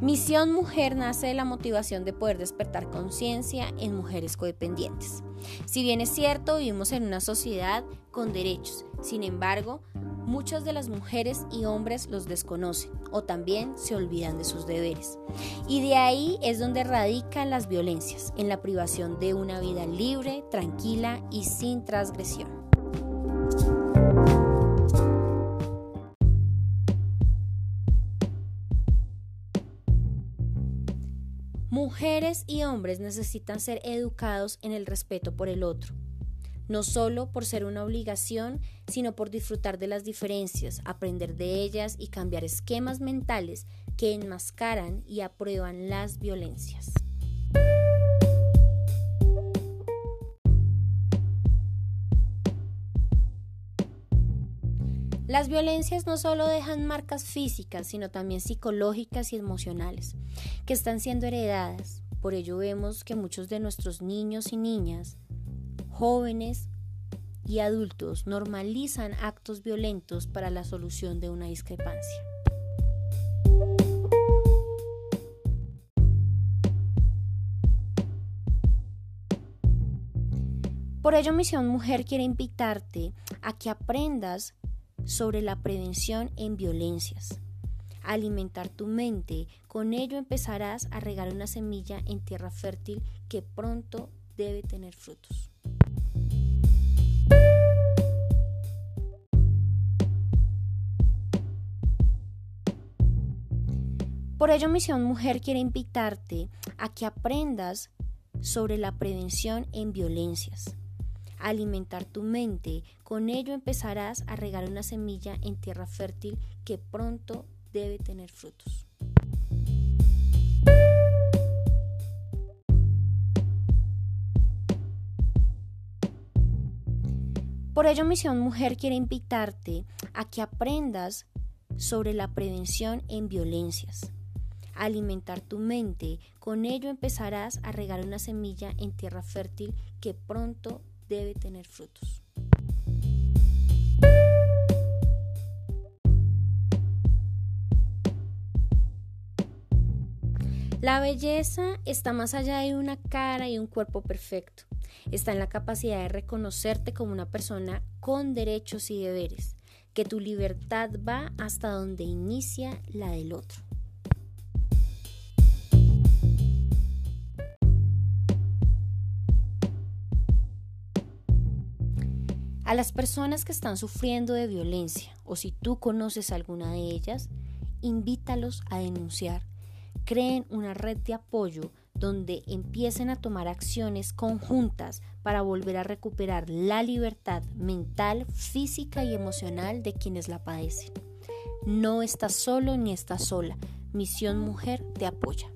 Misión Mujer nace de la motivación de poder despertar conciencia en mujeres codependientes. Si bien es cierto, vivimos en una sociedad con derechos, sin embargo, muchas de las mujeres y hombres los desconocen o también se olvidan de sus deberes. Y de ahí es donde radican las violencias, en la privación de una vida libre, tranquila y sin transgresión. Mujeres y hombres necesitan ser educados en el respeto por el otro, no solo por ser una obligación, sino por disfrutar de las diferencias, aprender de ellas y cambiar esquemas mentales que enmascaran y aprueban las violencias. Las violencias no solo dejan marcas físicas, sino también psicológicas y emocionales, que están siendo heredadas. Por ello vemos que muchos de nuestros niños y niñas, jóvenes y adultos normalizan actos violentos para la solución de una discrepancia. Por ello Misión Mujer quiere invitarte a que aprendas sobre la prevención en violencias. Alimentar tu mente, con ello empezarás a regar una semilla en tierra fértil que pronto debe tener frutos. Por ello Misión Mujer quiere invitarte a que aprendas sobre la prevención en violencias alimentar tu mente. Con ello empezarás a regar una semilla en tierra fértil que pronto debe tener frutos. Por ello Misión Mujer quiere invitarte a que aprendas sobre la prevención en violencias. Alimentar tu mente, con ello empezarás a regar una semilla en tierra fértil que pronto debe tener frutos. La belleza está más allá de una cara y un cuerpo perfecto. Está en la capacidad de reconocerte como una persona con derechos y deberes, que tu libertad va hasta donde inicia la del otro. A las personas que están sufriendo de violencia o si tú conoces alguna de ellas, invítalos a denunciar. Creen una red de apoyo donde empiecen a tomar acciones conjuntas para volver a recuperar la libertad mental, física y emocional de quienes la padecen. No estás solo ni estás sola. Misión Mujer te apoya.